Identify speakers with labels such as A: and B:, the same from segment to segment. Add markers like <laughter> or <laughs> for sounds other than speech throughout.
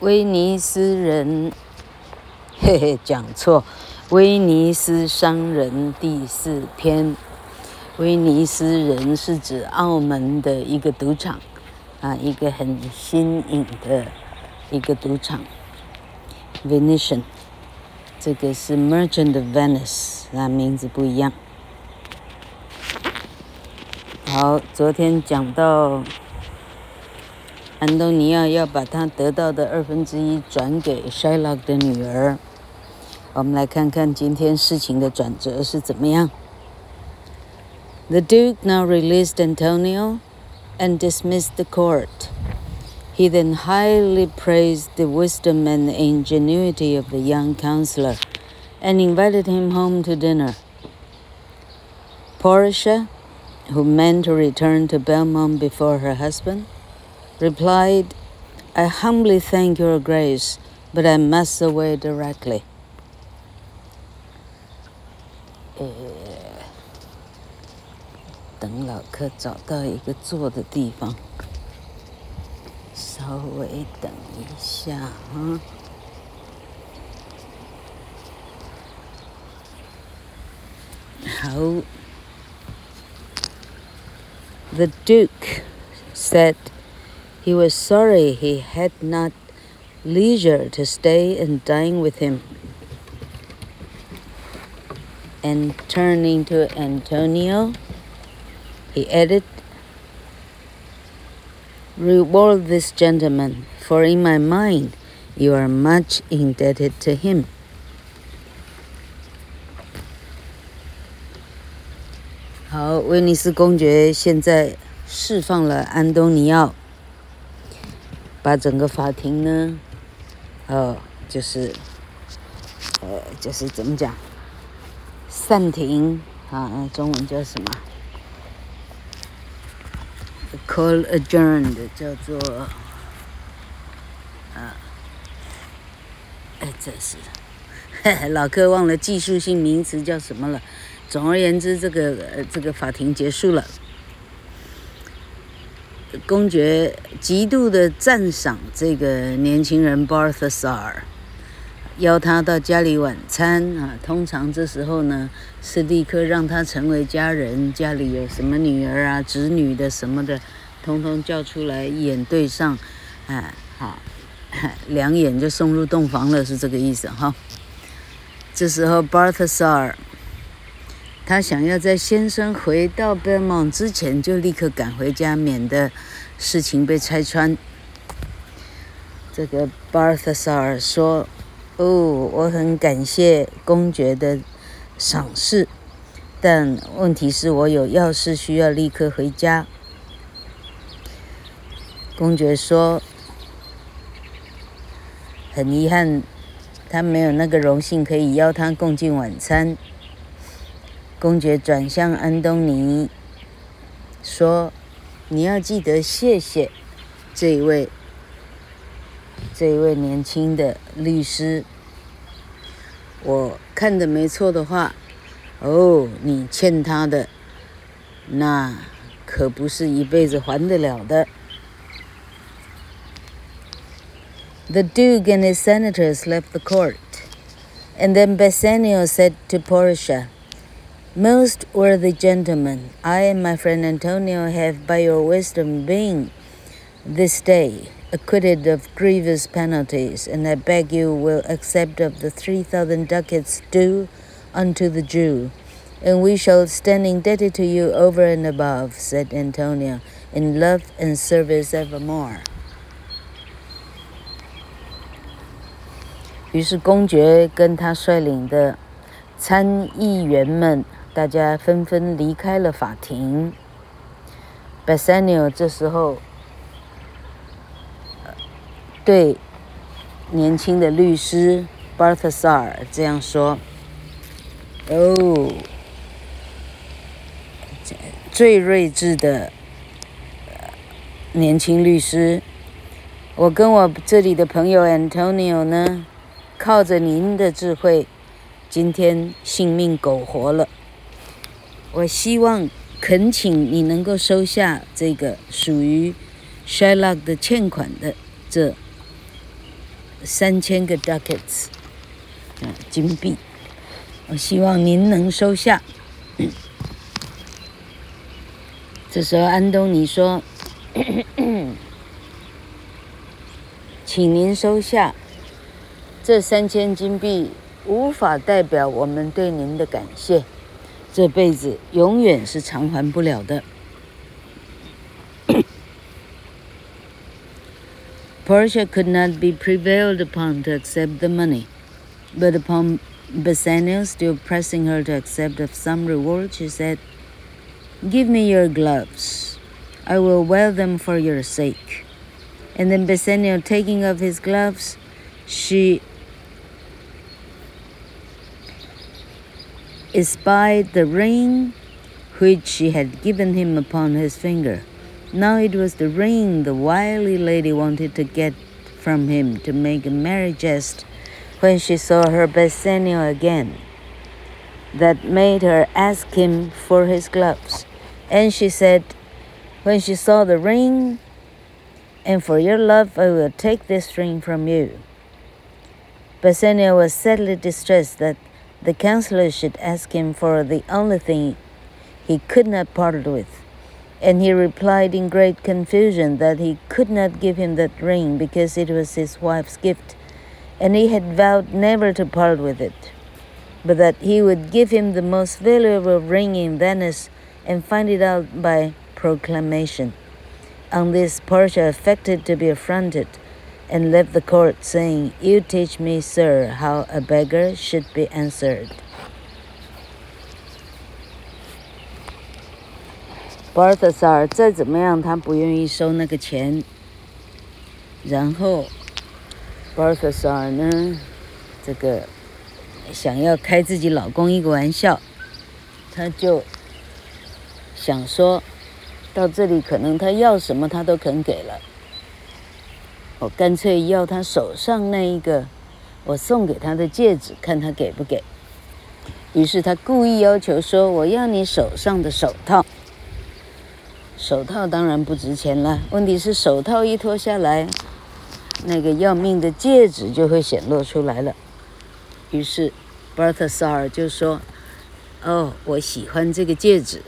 A: 威尼斯人，嘿嘿，讲错，威尼斯商人第四篇。威尼斯人是指澳门的一个赌场，啊，一个很新颖的一个赌场，Venetian。这个是 Merchant Venice，啊名字不一样。好，昨天讲到安东尼奥要把他得到的二分之一转给 Shylock 的女儿。我们来看看今天事情的转折是怎么样。The Duke now released Antonio and dismissed the court. He then highly praised the wisdom and ingenuity of the young counselor and invited him home to dinner. Portia who meant to return to Belmont before her husband, replied, I humbly thank your grace, but I must away directly. 呃，等老客找到一个坐的地方，稍微等一下啊。好。The Duke said he was sorry he had not leisure to stay and dine with him. And turning to Antonio, he added, Reward this gentleman, for in my mind you are much indebted to him. 好，威尼斯公爵现在释放了安东尼奥， 把整个法庭呢，哦，就是，呃，就是怎么讲，散庭啊，中文叫什么？Call adjourned，叫做，啊，哎，这是，嘿嘿，老客忘了技术性名词叫什么了。总而言之，这个呃，这个法庭结束了。公爵极度的赞赏这个年轻人 Balthasar，邀他到家里晚餐啊。通常这时候呢，是立刻让他成为家人，家里有什么女儿啊、侄女的什么的，通通叫出来，一眼对上，啊，好，<coughs> 两眼就送入洞房了，是这个意思哈。这时候 Balthasar。他想要在先生回到 Belmont 之前就立刻赶回家，免得事情被拆穿。这个 Barthasar 说：“哦，我很感谢公爵的赏识，但问题是我有要事需要立刻回家。”公爵说：“很遗憾，他没有那个荣幸可以邀他共进晚餐。”公爵转向安东尼，说：“你要记得谢谢这一位，这一位年轻的律师。我看的没错的话，哦，你欠他的，那可不是一辈子还得了的。” The Duke and his senators left the court, and then Bassanio said to Portia. Most worthy gentlemen, I and my friend Antonio have, by your wisdom, been this day acquitted of grievous penalties, and I beg you will accept of the three thousand ducats due unto the Jew, and we shall stand indebted to you over and above, said Antonio, in love and service evermore. 于是公爵跟他率领的参议员们。 大家纷纷离开了法庭。Bassanio 这时候对年轻的律师 Balthasar 这样说：“哦，最睿智的年轻律师，我跟我这里的朋友 Antonio 呢，靠着您的智慧，今天性命苟活了。”我希望恳请你能够收下这个属于 Shylock 的欠款的这三千个 ducats，啊，金币。我希望您能收下。<coughs> 这时候，安东尼说：“ <coughs> 请您收下这三千金币，无法代表我们对您的感谢，这辈子永远是偿还不了的。 ”Portia <coughs> could not be prevailed upon to accept the money, but upon Bassanio still pressing her to accept of some reward, she said. Give me your gloves. I will wear them for your sake. And then Bassanio, taking off his gloves, she espied the ring which she had given him upon his finger. Now it was the ring the wily lady wanted to get from him to make a merry jest when she saw her Bassanio again that made her ask him for his gloves. And she said, when she saw the ring, and for your love I will take this ring from you. Bassanio was sadly distressed that the counselor should ask him for the only thing he could not part with. And he replied in great confusion that he could not give him that ring because it was his wife's gift, and he had vowed never to part with it but that he would give him the most valuable ring in Venice and find it out by proclamation. On this, Portia affected to be affronted and left the court, saying, You teach me, sir, how a beggar should be answered. Balthasar 再怎么样，他不愿意收那个钱。然后，Balthasar 呢，这个。想要开自己老公一个玩笑，他就想说，到这里可能他要什么他都肯给了，我干脆要他手上那一个我送给他的戒指，看他给不给。于是他故意要求说：“我要你手上的手套。”手套当然不值钱了，问题是手套一脱下来，那个要命的戒指就会显露出来了。于是，Balthasar 就说：“哦，我喜欢这个戒指。”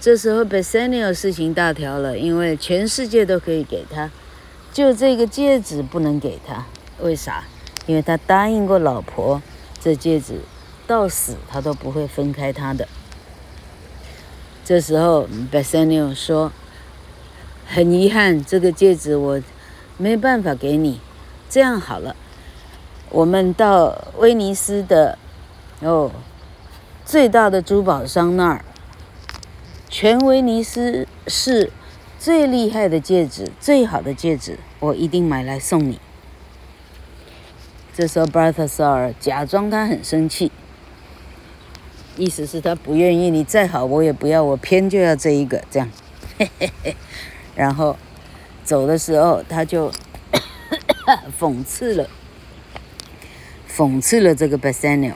A: 这时候，Bassanio 事情大条了，因为全世界都可以给他，就这个戒指不能给他。为啥？因为他答应过老婆，这戒指到死他都不会分开他的。这时候，Bassanio 说：“很遗憾，这个戒指我没办法给你。这样好了。”我们到威尼斯的哦最大的珠宝商那儿，全威尼斯是最厉害的戒指，最好的戒指，我一定买来送你。这时候巴特萨尔假装他很生气，意思是他不愿意，你再好我也不要，我偏就要这一个，这样，嘿嘿嘿。然后走的时候他就 <coughs> 讽刺了。讽刺了这个 Bassanio，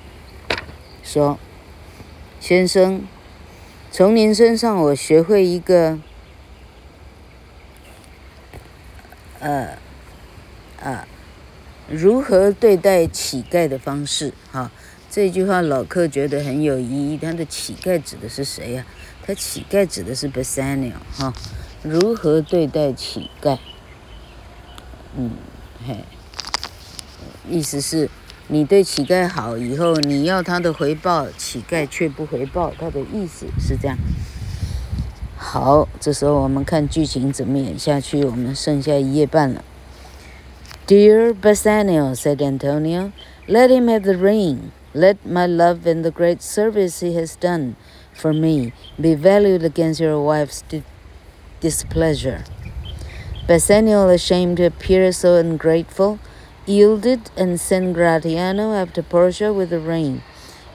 A: 说：“先生，从您身上我学会一个，呃，啊，如何对待乞丐的方式。哈，这句话老客觉得很有意义。他的乞丐指的是谁呀？他乞丐指的是 Bassanio。哈，如何对待乞丐？嗯，嘿，意思是。”你对乞丐好以后，你要他的回报，乞丐却不回报，他的意思是这样。好，这时候我们看剧情怎么演下去。我们剩下一页半了。Dear Bassanio, said Antonio, let him have the ring. Let my love and the great service he has done for me be valued against your wife's displeasure. Bassanio, ashamed to appear so ungrateful, yielded and sent Gratiano after Portia with the ring.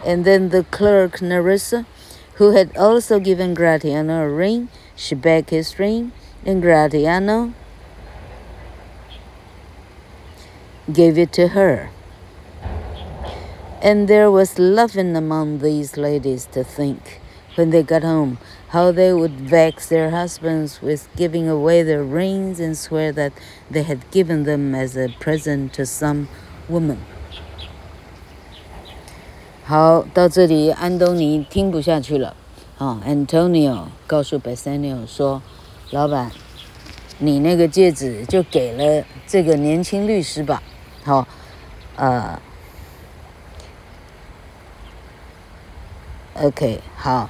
A: And then the clerk Nerissa, who had also given Gratiano a ring, she begged his ring, and Gratiano gave it to her. And there was laughing among these ladies to think when they got home, how they would vex their husbands with giving away their rings and swear that they had given them as a present to some woman. 好，到这里，安东尼听不下去了。啊，Antonio 告诉 Bassanio 说：“老板，你那个戒指就给了这个年轻律师吧。”好，呃，OK，好。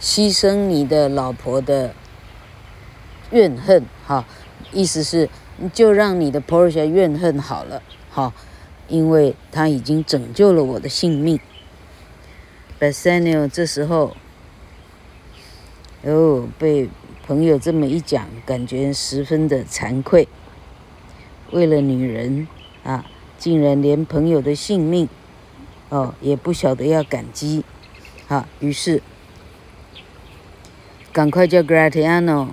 A: 牺牲你的老婆的怨恨，哈，意思是就让你的 Portia 怨恨好了，哈，因为他已经拯救了我的性命。Bassanio 这时候，哦，被朋友这么一讲，感觉十分的惭愧。为了女人啊，竟然连朋友的性命，哦，也不晓得要感激，好，于是。赶快叫 Gratiano，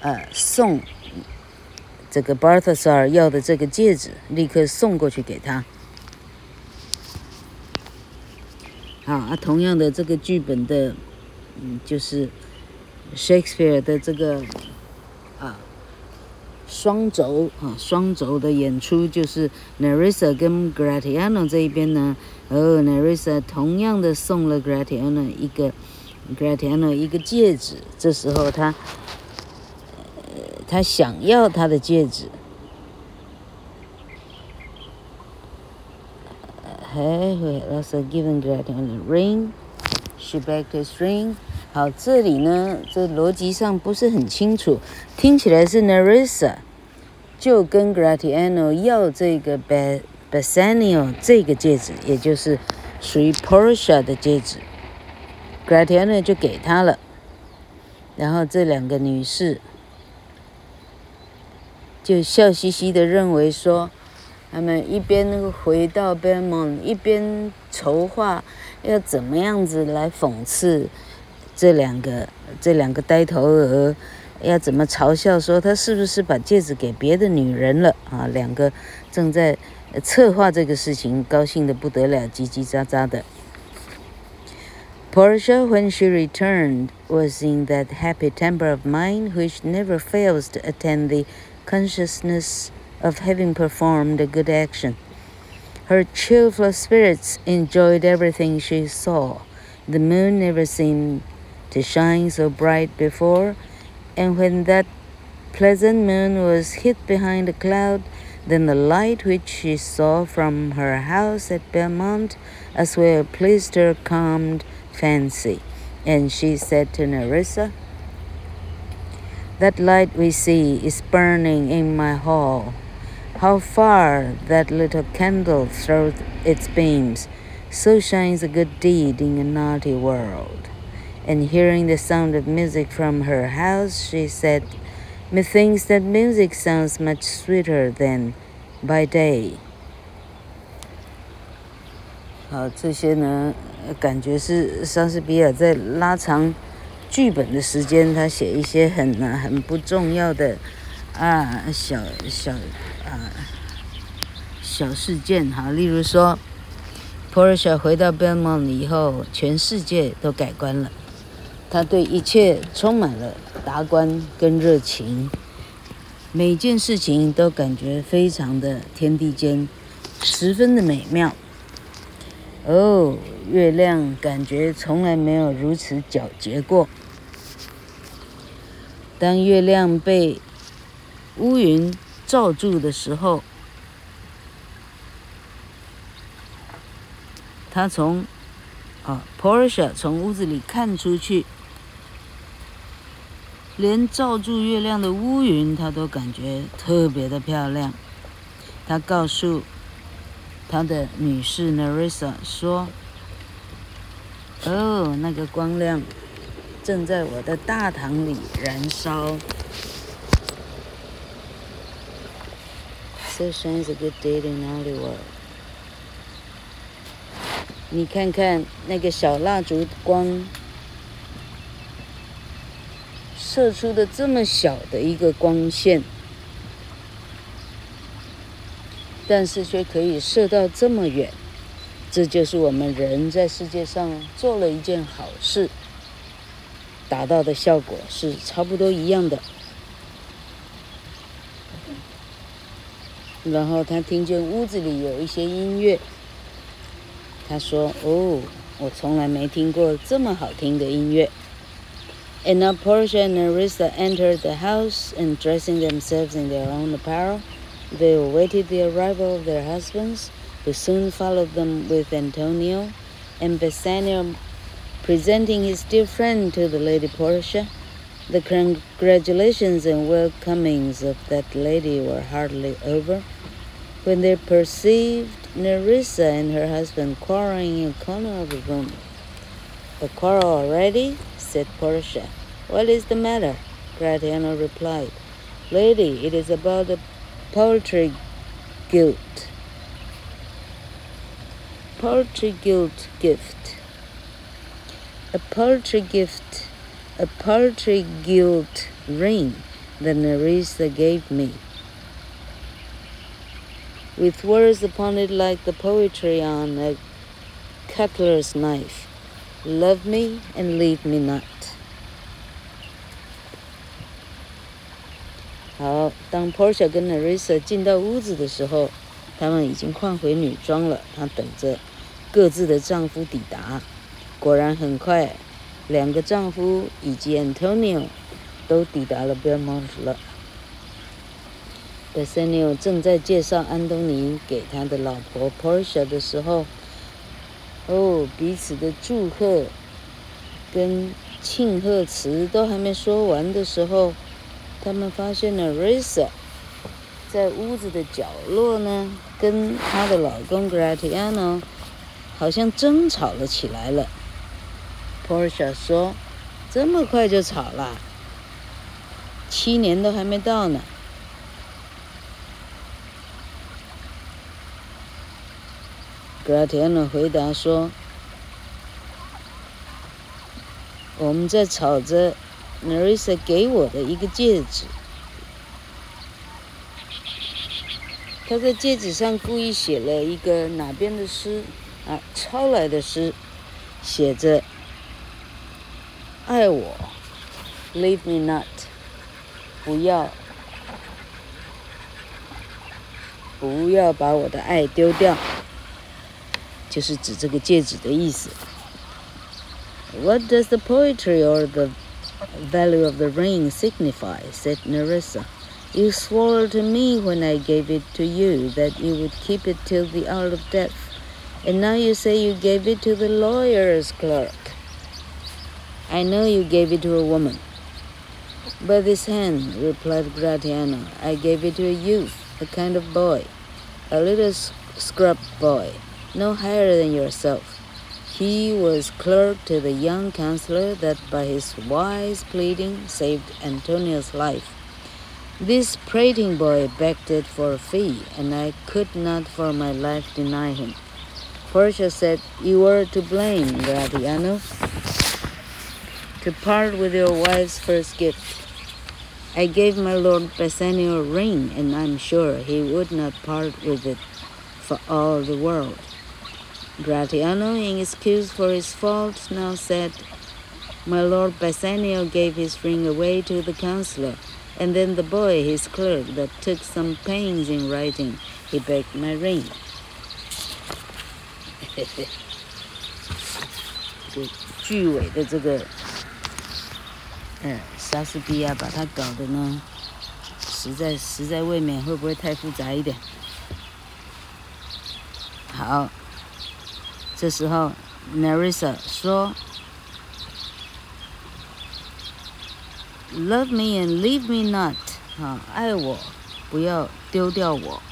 A: 呃，送这个 Balthazar 要的这个戒指，立刻送过去给他。啊，同样的这个剧本的，嗯，就是 Shakespeare 的这个啊双轴啊双轴的演出，就是 Nerissa 跟 Gratiano 这一边呢，哦，Nerissa 同样的送了 Gratiano 一个。Gratiano 一个戒指，这时候他，呃，他想要他的戒指。Hey, he also given Gratiano a ring. She begged his ring. 好，这里呢，这逻辑上不是很清楚，听起来是 Nerissa 就跟 Gratiano 要这个 Bassanio 这个戒指，也就是属于 Portia 的戒指。Gratiano 就给他了，然后这两个女士就笑嘻嘻的认为说，他们一边回到 b e m o n 一边筹划要怎么样子来讽刺这两个这两个呆头鹅，要怎么嘲笑说他是不是把戒指给别的女人了啊？两个正在策划这个事情，高兴得不得了，叽叽喳喳的。Portia, when she returned, was in that happy temper of mind which never fails to attend the consciousness of having performed a good action. Her cheerful spirits enjoyed everything she saw. The moon never seemed to shine so bright before, and when that pleasant moon was hid behind a cloud, then the light which she saw from her house at Belmont as well pleased her, calmed fancy. And she said to Nerissa, That light we see is burning in my hall. How far that little candle throws its beams, so shines a good deed in a naughty world. And hearing the sound of music from her house, she said, Methinks that music sounds much sweeter than by day. 好，这些呢，感觉是莎士比亚在拉长剧本的时间，他写一些很很不重要的 啊小小啊小事件哈，例如说，Portia 回到 Belmont 以后，全世界都改观了，他对一切充满了达观跟热情，每件事情都感觉非常的天地间，十分的美妙。哦，月亮感觉从来没有如此皎洁过。当月亮被乌云罩住的时候，他从啊，Portia 从屋子里看出去，连罩住月亮的乌云，他都感觉特别的漂亮。他告诉。他的女士 Nerissa 说：“哦，那个光亮正在我的大堂里燃烧。So shines a good deed in all the world。你看看那个小蜡烛光射出的这么小的一个光线。”但是却可以射到这么远，这就是我们人在世界上做了一件好事。达到的效果是差不多一样的。然后他听见屋子里有一些音乐，他说：“哦，我从来没听过这么好听的音乐。” And now Portia and Nerissa entered the house, and dressing themselves in their own apparel, they awaited the arrival of their husbands, who soon followed them with Antonio, and Bassanio presenting his dear friend to the Lady Portia. The congratulations and welcomings of that lady were hardly over when they perceived Nerissa and her husband quarreling in a corner of the room. The quarrel already? said Portia. What is the matter? Gratiano replied. Lady, it is about the poultry guild. Poultry guild gift. A poultry gift, a poetry guild ring that Nerissa gave me with words upon it like the poetry on a cutler's knife. Love me and leave me not. 好，当 Portia 跟 Nerissa 进到屋子的时候，他们已经换回女装了。她等着各自的丈夫抵达。果然很快， 两个丈夫以及 Antonio 都抵达了 Belmont 了。Bassanio 正在介绍安东尼给他的老婆 Portia 的时候，哦，彼此的祝贺跟庆贺词都还没说完的时候，他们发现了 Risa 在屋子的角落呢，跟她的老公 Gratiano 好像争吵了起来了。Portia 说：“这么快就吵了？七年都还没到呢。” Gratiano 回答说：“我们在吵着 nerisa 给我的一个戒指。他在戒指上故意写了一个哪边的诗啊？抄来的诗，写着‘爱我，Leave me not’，不要，不要把我的爱丢掉。”就是指这个戒指的意思。What does the poetry or the value of the ring signify? said Nerissa. You swore to me when I gave it to you that you would keep it till the hour of death, and now you say you gave it to the lawyer's clerk. I know you gave it to a woman. By this hand, replied Gratiano, I gave it to a youth, a kind of boy, a little scrub boy no higher than yourself. He was clerk to the young counselor that by his wise pleading saved Antonio's life. This prating boy begged it for a fee, and I could not for my life deny him. Portia said, You were to blame, Gratiano, to part with your wife's first gift. I gave my lord Bassanio a ring, and I'm sure he would not part with it for all the world. Gratiano, in excuse for his fault, now said, My lord Bassanio gave his ring away to the counselor, and then the boy, his clerk, that took some pains in writing, he begged my ring. <laughs> 这句尾的这个， 嗯，莎士比亚把它搞的呢，实在实在未免会不会太复杂一点？好。这时候，Narissa 说：“Love me and leave me not，啊，爱我，不要丢掉我。”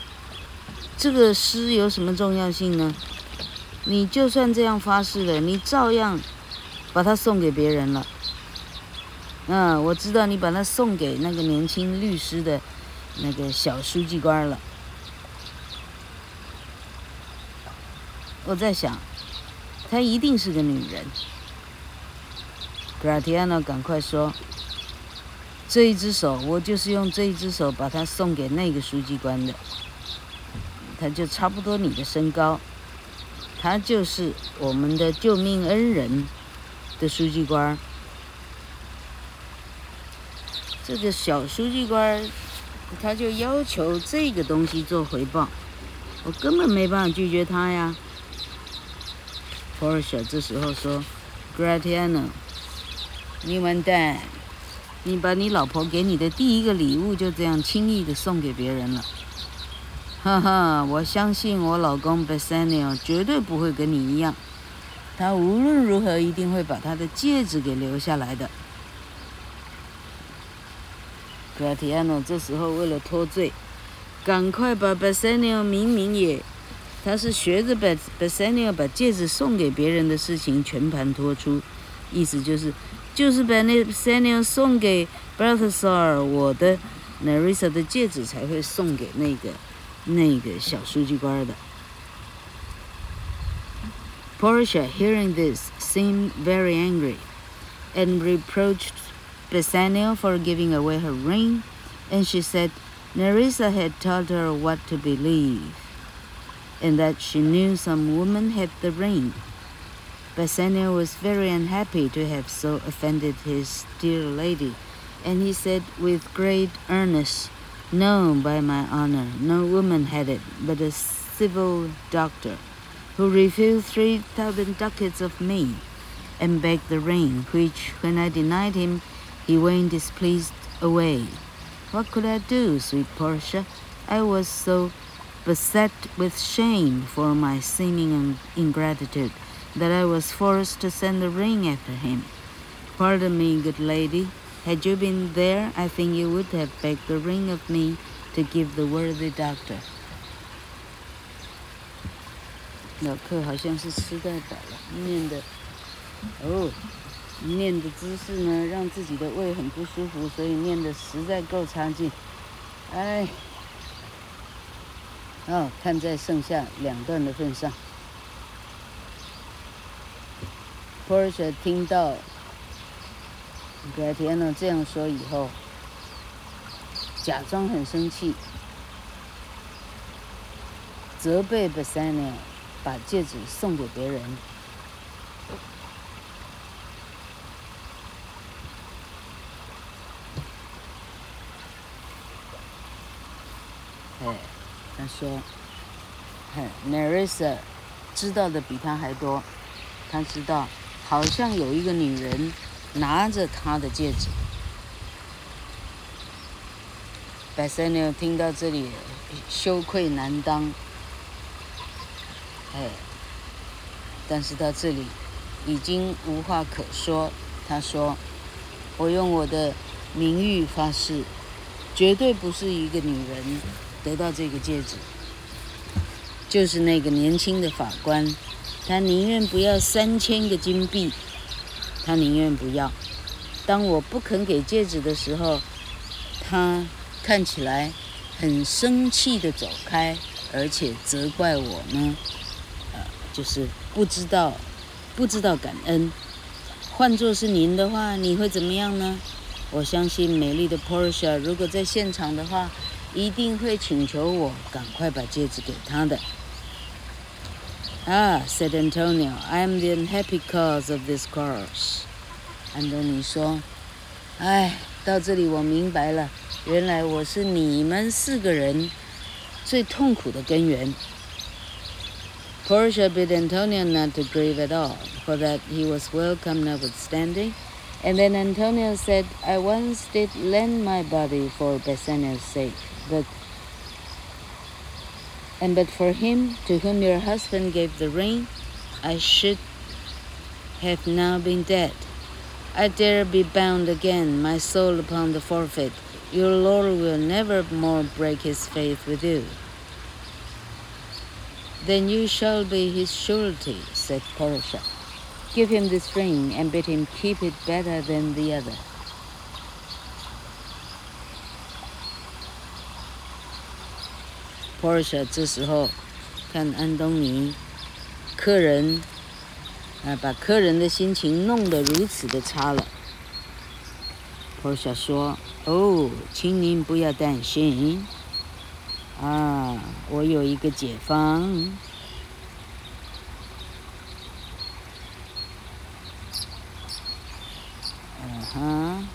A: 这个诗有什么重要性呢？你就算这样发誓了，你照样把它送给别人了。嗯，我知道你把它送给那个年轻律师的那个小书记官了。我在想。她一定是个女人。Gratiano 赶快说：“这一只手，我就是用这一只手把它送给那个书记官的。他就差不多你的身高，他就是我们的救命恩人的书记官。这个小书记官，他就要求这个东西做回报，我根本没办法拒绝他呀。Portia 这时候说：“Gratiano，你完蛋，你把你老婆给你的第一个礼物就这样轻易的送给别人了。”哈哈，我相信我老公 Bassanio 绝对不会跟你一样，他无论如何一定会把他的戒指给留下来的。Gratiano 这时候为了脱罪，赶快把 Bassanio 明明也，他是学着 Bassanio 把戒指送给别人的事情全盘托出，意思就是就是把那 Bassanio 送给 Balthazar 我的 Nerissa 的戒指才会送给那个那个小书记官的。Portia hearing this seemed very angry and reproached Bassanio for giving away her ring, and she said Nerissa had told her what to believe, and that she knew some woman had the ring. Bassanio was very unhappy to have so offended his dear lady, and he said with great earnestness, No, by my honor, no woman had it, but a civil doctor, who refused three thousand ducats of me, and begged the ring, which, when I denied him, he went displeased away. What could I do, sweet Portia? I was so beset with shame for my seeming ingratitude that I was forced to send the ring after him. Pardon me, good lady. Had you been there, I think you would have begged the ring of me to give the worthy doctor. 老客好像是吃太饱了，念的哦。 念的姿势呢，让自己的胃很不舒服，所以念的实在够差劲。哎，哦，看在剩下两段的份上，Porsche 听到 Gratiano 这样说以后，假装很生气，责备 Bassanio 把戒指送给别人。哎，他说，嘿，Nerissa 知道的比他还多。他知道，好像有一个女人拿着他的戒指。Bassanio 听到这里，羞愧难当。哎，但是到这里已经无话可说。他说：“我用我的名誉发誓，绝对不是一个女人。”得到这个戒指，就是那个年轻的法官，他宁愿不要三千个金币，他宁愿不要。当我不肯给戒指的时候，他看起来很生气地走开，而且责怪我呢，呃，就是不知道，不知道感恩。换作是您的话，你会怎么样呢？我相信美丽的 Portia 如果在现场的话。一定会请求我赶快把戒指给他的。啊，said Antonio，I am the unhappy cause of this quarrel。安东尼说：“哎，到这里我明白了，原来我是你们四个人最痛苦的根源。” Portia begged Antonio not to grieve at all, for that he was welcome notwithstanding. And then Antonio said, "I once did lend my body for Bassanio's sake." But and but for him to whom your husband gave the ring, I should have now been dead. I dare be bound again, my soul upon the forfeit. Your Lord will never more break his faith with you. Then you shall be his surety, said Portia. Give him this ring and bid him keep it better than the other. Portia 这时候看安东尼，客人啊，把客人的心情弄得如此的差了。Portia 说：“哦，请您不要担心，啊，我有一个解方。嗯哼，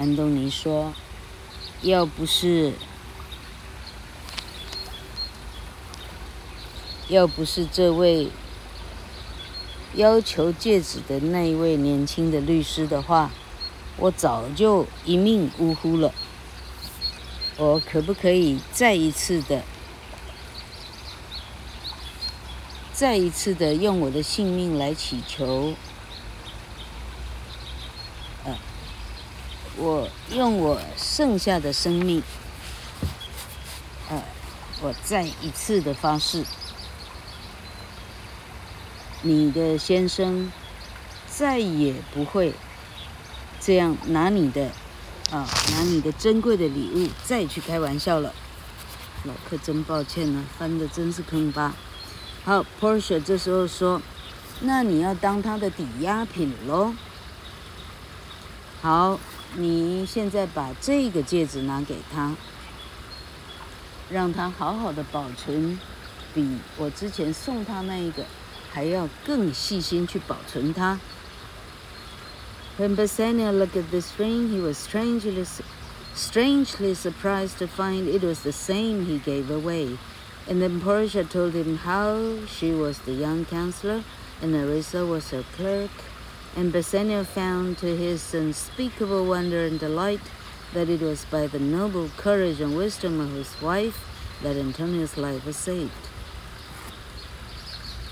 A: 安东尼说：“要不是，要不是这位要求戒指的那一位年轻的律师的话，我早就一命呜呼了。我可不可以再一次的？”再一次的用我的性命来祈求，呃，我用我剩下的生命，呃，我再一次的发誓，你的先生再也不会这样拿你的啊，拿你的珍贵的礼物再去开玩笑了。老克真抱歉呢，翻的真是坑巴。好，Porsche 这时候说：“那你要当他的抵押品喽。好，你现在把这个戒指拿给他，让他好好的保存，比我之前送他那一个还要更细心去保存它。” When Bassanio looked at this ring, he was strangely, strangely surprised to find it was the same he gave away. And then Portia told him how she was the young counselor and Nerissa was her clerk. And Bassanio found to his unspeakable wonder and delight that it was by the noble courage and wisdom of his wife that Antonio's life was saved.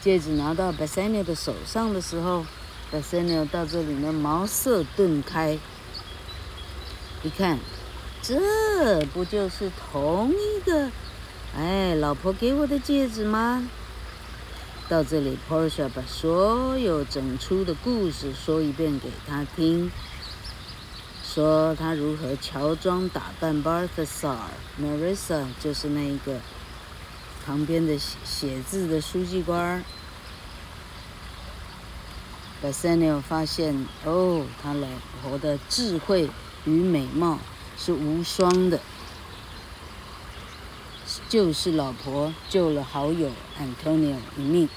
A: 戒指拿到 Bassanio 的手上的时候，Bassanio 到这里呢茅塞顿开，一看，这不就是同一个？哎，老婆给我的戒指吗？到这里，Portia 把所有整出的故事说一遍给他听，说他如何乔装打扮，Balthasar、Marissa 就是那一个旁边的写写字的书记官。Bassanio 发现，哦，他老婆的智慧与美貌是无双的。就是老婆救了好友 Antonio 一命。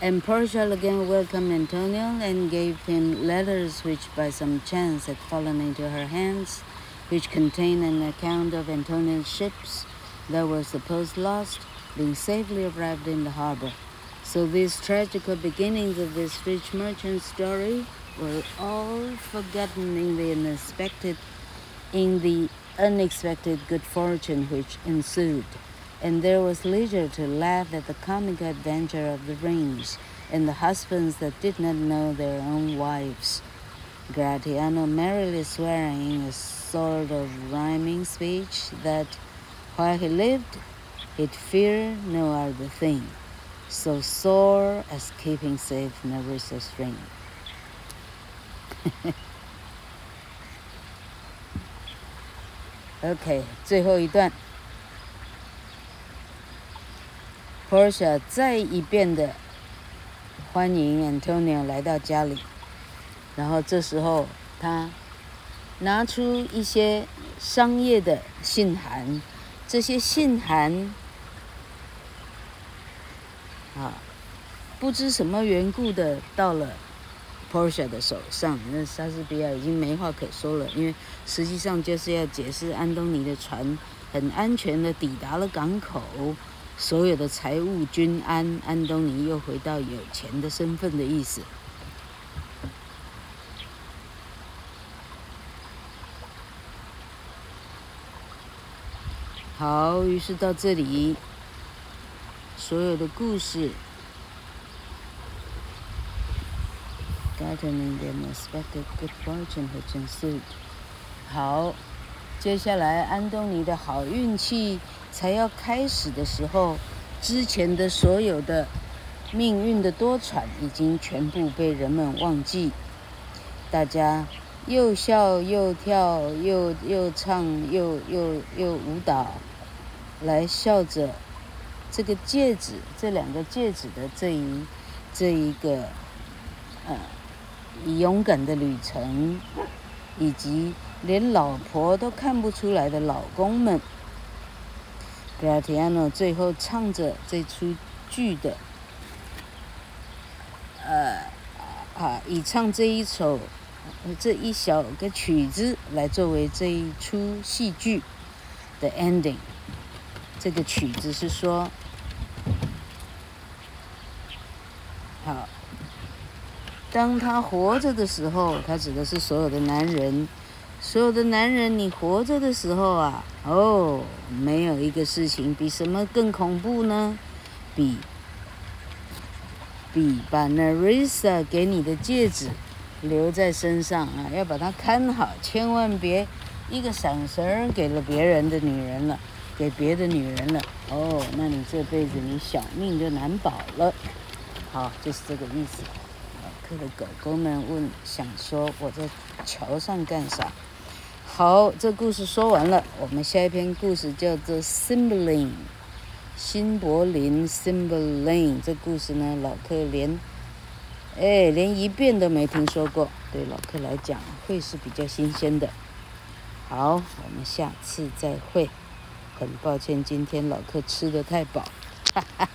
A: And Portia again welcomed Antonio and gave him letters which by some chance had fallen into her hands, which contained an account of Antonio's ships that were supposed lost being safely arrived in the harbor. So these tragical beginnings of this rich merchant's story were all forgotten in the unexpected, in the unexpected good fortune which ensued, and there was leisure to laugh at the comic adventure of the rings and the husbands that did not know their own wives. Gratiano merrily swearing in a sort of rhyming speech that while he lived, he'd fear no other thing, so sore as keeping safe never so strong Okay，最后一段，Portia 再一遍的欢迎 Antonio 来到家里，然后这时候他拿出一些商业的信函，这些信函啊，不知什么缘故的到了。Porsche 的手上，那莎士比亚已经没话可说了，因为实际上就是要解释安东尼的船很安全的抵达了港口，所有的财物均安，安东尼又回到有钱的身份的意思。好，于是到这里，所有的故事。好，接下来安东尼的好运气才要开始的时候，之前的所有的命运的多舛已经全部被人们忘记，大家又笑又跳又又唱又又又舞蹈，来笑着这个戒指，这两个戒指的这一这一个，呃。勇敢的旅程，以及连老婆都看不出来的老公们。Gratiano 最后唱着这出剧的，呃，啊，以唱这一首这一小个曲子来作为这一出戏剧的 ending。这个曲子是说，好，当他活着的时候，他指的是所有的男人，所有的男人，你活着的时候啊，哦，没有一个事情比什么更恐怖呢？比比把 Nerissa 给你的戒指留在身上啊，要把它看好，千万别一个闪神给了别人的女人了。给别的女人了哦，那你这辈子你小命就难保了。好，就是这个意思。老客的狗狗们问，想说我在桥上干啥？好，这故事说完了，我们下一篇故事叫做《Simbling》，辛柏林 （Simbling）。这故事呢，老客连哎连一遍都没听说过，对老客来讲会是比较新鲜的。好，我们下次再会。很抱歉，今天老客吃的太饱，哈哈。